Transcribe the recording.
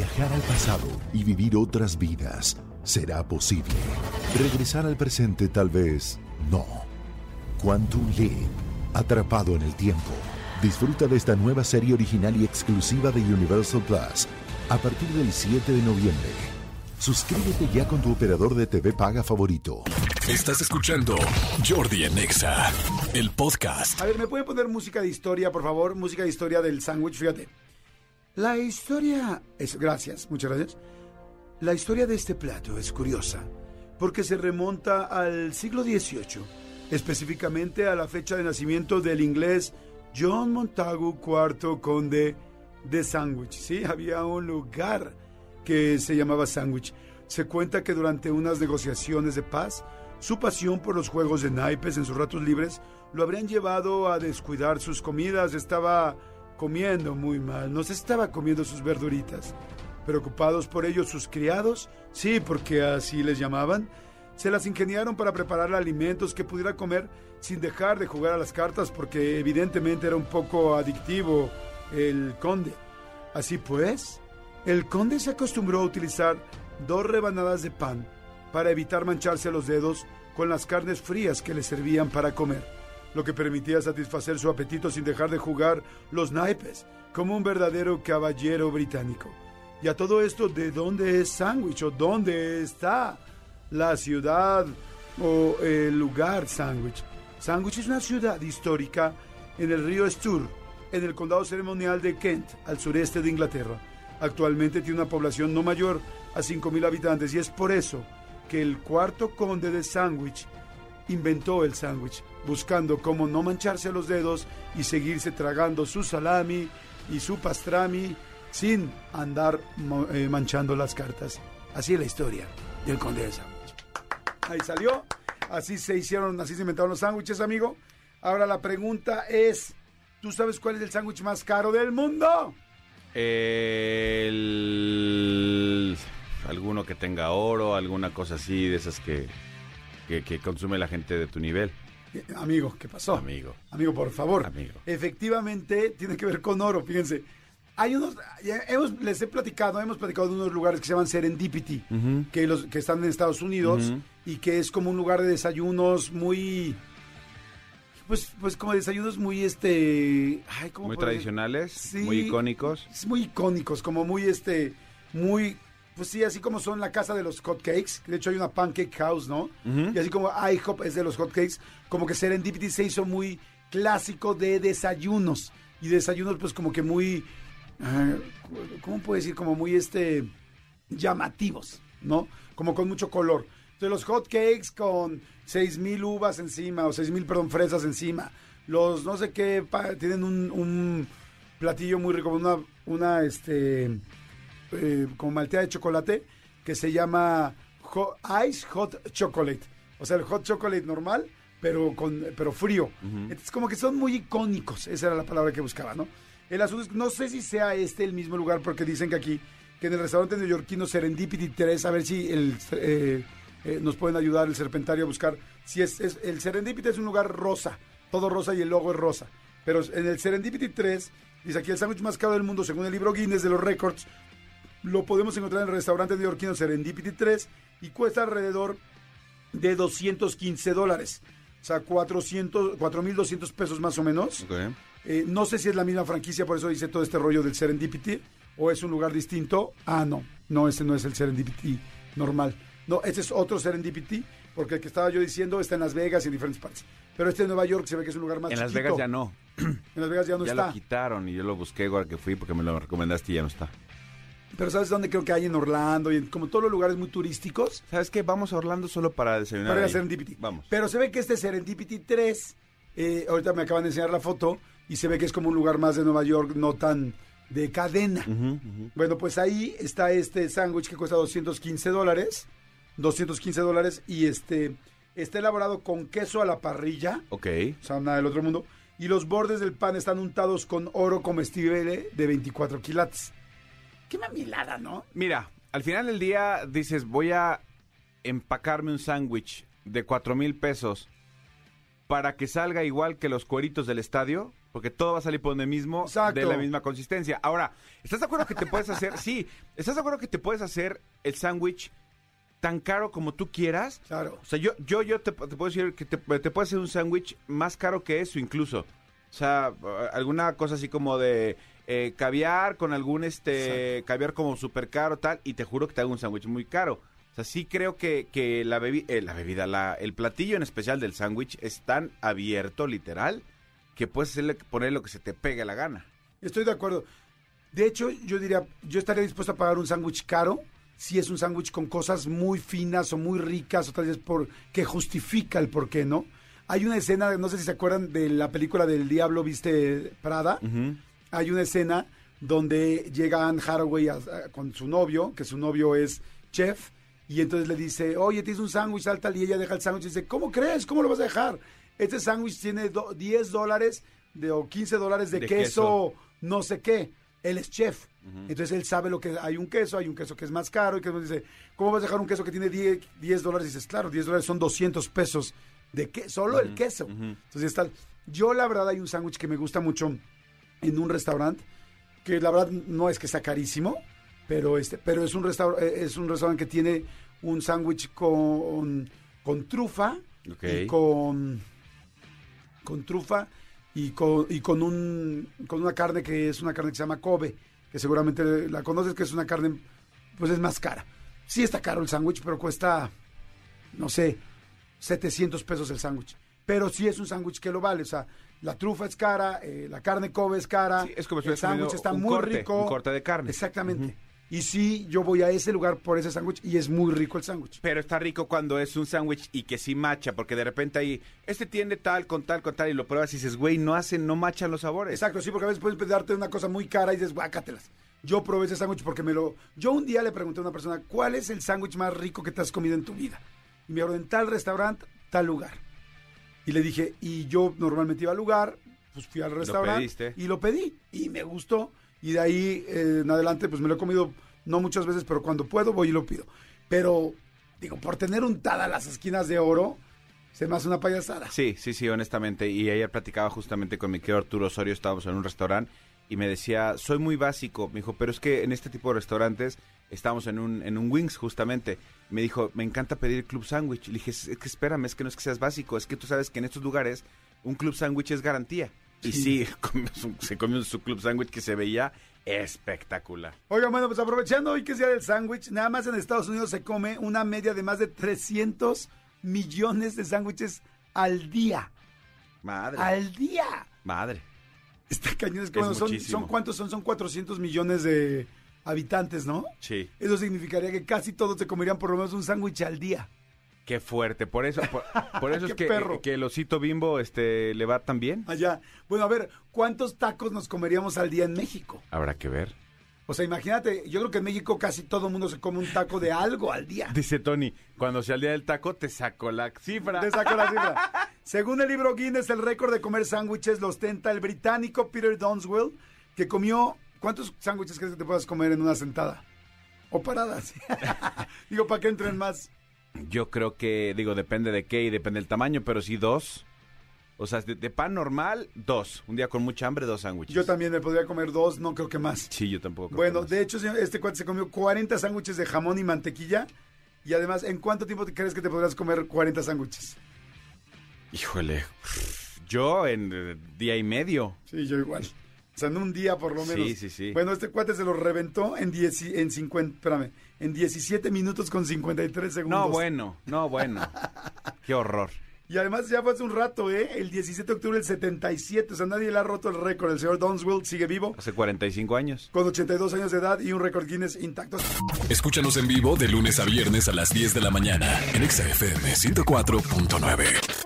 Viajar al pasado y vivir otras vidas será posible. Regresar al presente tal vez no. Quantum Leap, atrapado en el tiempo. Disfruta de esta nueva serie original y exclusiva de Universal Plus a partir del 7 de noviembre. Suscríbete ya con tu operador de TV paga favorito. Estás escuchando Jordi Anexa, el podcast. A ver, ¿me puede poner música de historia, por favor? Música de historia del sándwich, fíjate. La historia es, gracias, muchas gracias. La historia de este plato es curiosa porque se remonta al siglo XVIII, específicamente a la fecha de nacimiento del inglés John Montagu IV, conde de Sandwich. Sí, había un lugar que se llamaba Sandwich. Se cuenta que durante unas negociaciones de paz, su pasión por los juegos de naipes en sus ratos libres lo habrían llevado a descuidar sus comidas. Estaba comiendo muy mal, no se estaba comiendo sus verduritas. Preocupados por ello sus criados, sí, porque así les llamaban, se las ingeniaron para preparar alimentos que pudiera comer sin dejar de jugar a las cartas porque evidentemente era un poco adictivo el conde. Así pues, el conde se acostumbró a utilizar dos rebanadas de pan para evitar mancharse los dedos con las carnes frías que le servían para comer, lo que permitía satisfacer su apetito sin dejar de jugar los naipes, como un verdadero caballero británico. Y a todo esto, ¿de dónde es Sandwich o dónde está la ciudad o el lugar Sandwich? Sandwich es una ciudad histórica en el río Stour, en el condado ceremonial de Kent, al sureste de Inglaterra. Actualmente tiene una población no mayor a 5.000 habitantes y es por eso que el cuarto conde de Sandwich inventó el sándwich, buscando cómo no mancharse los dedos y seguirse tragando su salami y su pastrami sin andar eh, manchando las cartas. Así es la historia del conde de Sandwich. Ahí salió, así se hicieron, así se inventaron los sándwiches, amigo. Ahora la pregunta es, ¿tú sabes cuál es el sándwich más caro del mundo? El... Alguno que tenga oro, alguna cosa así, de esas que, que consume la gente de tu nivel. Eh, Amigo, ¿qué pasó? Amigo. Amigo, por favor. Amigo. Efectivamente, tiene que ver con oro, fíjense. Hay unos, hemos, les he platicado, hemos platicado de unos lugares que se llaman Serendipity, que, los, que están en Estados Unidos y que es como un lugar de desayunos muy, pues, pues como desayunos muy, este, ay, ¿cómo Muy tradicionales, Sí. muy icónicos. Muy icónicos, como muy, este, muy, pues sí, así como son la casa de los hotcakes. De hecho, hay una pancake house, ¿no? Y así como IHOP es de los hotcakes, como que Serendipity se hizo muy clásico de desayunos. Y desayunos, pues como que muy, ah, ¿cómo puedo decir? Como muy, este, llamativos, ¿no? Como con mucho color. Entonces, los hotcakes con seis mil uvas encima, o seis mil, perdón, fresas encima. Los, no sé qué, tienen un, un platillo muy rico, una, una, este, eh, como malteada de chocolate que se llama hot- Ice Hot Chocolate. O sea, el hot chocolate normal, pero con pero frío. Entonces, como que son muy icónicos. Esa era la palabra que buscaba, ¿no? El asunto es, no sé si sea este el mismo lugar, porque dicen que aquí, que en el restaurante neoyorquino Serendipity 3, a ver si el, eh, eh, nos pueden ayudar el serpentario a buscar. Si es, es- el Serendipity es un lugar rosa, todo rosa y el logo es rosa. Pero en el Serendipity 3, dice aquí el sándwich más caro del mundo, según el libro Guinness de los récords, lo podemos encontrar en el restaurante neoyorquino Serendipity 3 y cuesta alrededor de 215 dólares. O sea, 400, 4.200 pesos más o menos. Eh, no sé si es la misma franquicia, por eso dice todo este rollo del Serendipity, o es un lugar distinto. Ah, no, no, ese no es el Serendipity normal. No, este es otro Serendipity, porque el que estaba yo diciendo está en Las Vegas y en diferentes partes. Pero este de Nueva York se ve que es un lugar más En Las. Vegas ya no. En Las Vegas ya no ya está. lo quitaron y yo lo busqué ahora que fui porque me lo recomendaste y ya no está. Pero ¿sabes dónde creo que hay en Orlando? Y en como todos los lugares muy turísticos. ¿Sabes qué? Vamos a Orlando solo para desayunar. Para ahí. Serendipity. Vamos. Pero se ve que este Serendipity 3, eh, ahorita me acaban de enseñar la foto, y se ve que es como un lugar más de Nueva York, no tan de cadena. Bueno, pues ahí está este sándwich que cuesta 215 dólares. 215 dólares y este está elaborado con queso a la parrilla, Ok. o sea, nada del otro mundo. Y los bordes del pan están untados con oro comestible de 24 quilates. Qué mamilada, ¿no? Mira, al final del día dices, voy a empacarme un sándwich de cuatro mil pesos para que salga igual que los cueritos del estadio. Porque todo va a salir por donde mismo, Exacto. de la misma consistencia. Ahora, ¿estás de acuerdo que te puedes hacer? Sí, ¿estás de acuerdo que te puedes hacer el sándwich tan caro como tú quieras? Claro. O sea, yo, yo, yo te, te puedo decir que te, te puedes hacer un sándwich más caro que eso incluso. O sea, alguna cosa así como de eh, caviar con algún este caviar como súper caro tal y te juro que te hago un sándwich muy caro. O sea, sí creo que, que la, bebi- eh, la bebida, la, el platillo en especial del sándwich es tan abierto, literal, que puedes hacerle, poner lo que se te pegue la gana. Estoy de acuerdo. De hecho, yo diría, yo estaría dispuesto a pagar un sándwich caro si es un sándwich con cosas muy finas o muy ricas o tal vez por que justifica el por qué, ¿no? Hay una escena, no sé si se acuerdan de la película del Diablo viste Prada. Hay una escena donde llega Anne a- a- con su novio, que su novio es chef, y entonces le dice, oye, tienes un sándwich, tal, tal, y ella deja el sándwich y dice, ¿cómo crees? ¿Cómo lo vas a dejar? Este sándwich tiene do- 10 dólares de, o 15 dólares de, De queso, no sé qué. Él es chef. Entonces él sabe lo que hay un queso, hay un queso que es más caro, y que dice, ¿cómo vas a dejar un queso que tiene 10, 10 dólares? Y dices, claro, 10 dólares son 200 pesos de que solo el queso. Entonces está, yo la verdad hay un sándwich que me gusta mucho en un restaurante, que la verdad no es que está carísimo, pero este, pero es un restaurante, es un restaurante que tiene un sándwich con, con trufa y con con trufa y con, y con un con una carne que es una carne que se llama Kobe, que seguramente la conoces, que es una carne pues es más cara. Sí está caro el sándwich, pero cuesta no sé, 700 pesos el sándwich. Pero sí es un sándwich que lo vale, o sea, la trufa es cara, eh, la carne Kobe es cara, Sí, es como si el sándwich está un muy corte, rico. un corte de carne. Exactamente. Y sí, yo voy a ese lugar por ese sándwich y es muy rico el sándwich. Pero está rico cuando es un sándwich y que sí macha, porque de repente ahí, este tiene tal, con tal, con tal, y lo pruebas y dices, güey, no hacen, no machan los sabores. Exacto, sí, porque a veces puedes darte una cosa muy cara y dices, guácatelas. Yo probé ese sándwich porque me lo... Yo un día le pregunté a una persona, ¿cuál es el sándwich más rico que te has comido en tu vida? Y me habló en tal restaurante, tal lugar. Y le dije, y yo normalmente iba al lugar, pues fui al restaurante y lo pedí. Y me gustó. Y de ahí eh, en adelante, pues me lo he comido, no muchas veces, pero cuando puedo voy y lo pido. Pero, digo, por tener untada las esquinas de oro, se me hace una payasada. Sí, sí, sí, honestamente. Y ayer platicaba justamente con mi querido Arturo Osorio, estábamos en un restaurante y me decía, soy muy básico. Me dijo, pero es que en este tipo de restaurantes estamos en un, en un Wings justamente. Me dijo, me encanta pedir club sándwich. Le dije, es que espérame, es que no es que seas básico, es que tú sabes que en estos lugares un club sándwich es garantía. Y sí, comió su- se comió su club sándwich que se veía espectacular. Oigan, bueno, pues aprovechando hoy que es día del sándwich, nada más en Estados Unidos se come una media de más de 300 millones de sándwiches al día. Madre. ¡Al día! Madre. Está cañón, es que Es bueno, son, son cuántos son, son 400 millones de habitantes, ¿no? Sí. Eso significaría que casi todos se comerían por lo menos un sándwich al día. Qué fuerte. Por eso, por, por eso es que, perro. que el osito bimbo este, le va tan bien. Allá. Bueno, a ver, ¿cuántos tacos nos comeríamos al día en México? Habrá que ver. O sea, imagínate, yo creo que en México casi todo el mundo se come un taco de algo al día. Dice Tony, cuando sea el día del taco, te saco la cifra. Te saco la cifra. Según el libro Guinness, el récord de comer sándwiches lo ostenta el británico Peter Donswell, que comió... ¿Cuántos sándwiches crees que te puedas comer en una sentada? O paradas. Digo, para que entren más. Yo creo que, digo, depende de qué y depende del tamaño, pero sí dos. O sea, de, de pan normal, dos. Un día con mucha hambre, dos sándwiches. Yo también me podría comer dos, no creo que más. Sí, yo tampoco. creo Bueno, que más. de hecho, señor, este cuate se comió 40 sándwiches de jamón y mantequilla. Y además, ¿en cuánto tiempo crees que te podrías comer 40 sándwiches? Híjole. Yo en día y medio. Sí, yo igual. O sea, en un día por lo Sí, menos. sí, sí. Bueno, este cuate se lo reventó en, 10, y- en 50, espérame, en 17 minutos con 53 segundos. No, bueno, no, bueno. Qué horror. Y además ya fue hace un rato, ¿eh? El 17 de octubre del 77. O sea, nadie le ha roto el récord. El señor Donswell sigue vivo Hace 45 años. con 82 años de edad y un récord Guinness intacto. Escúchanos en vivo de lunes a viernes a las 10 de la mañana en Exa FM 104.9.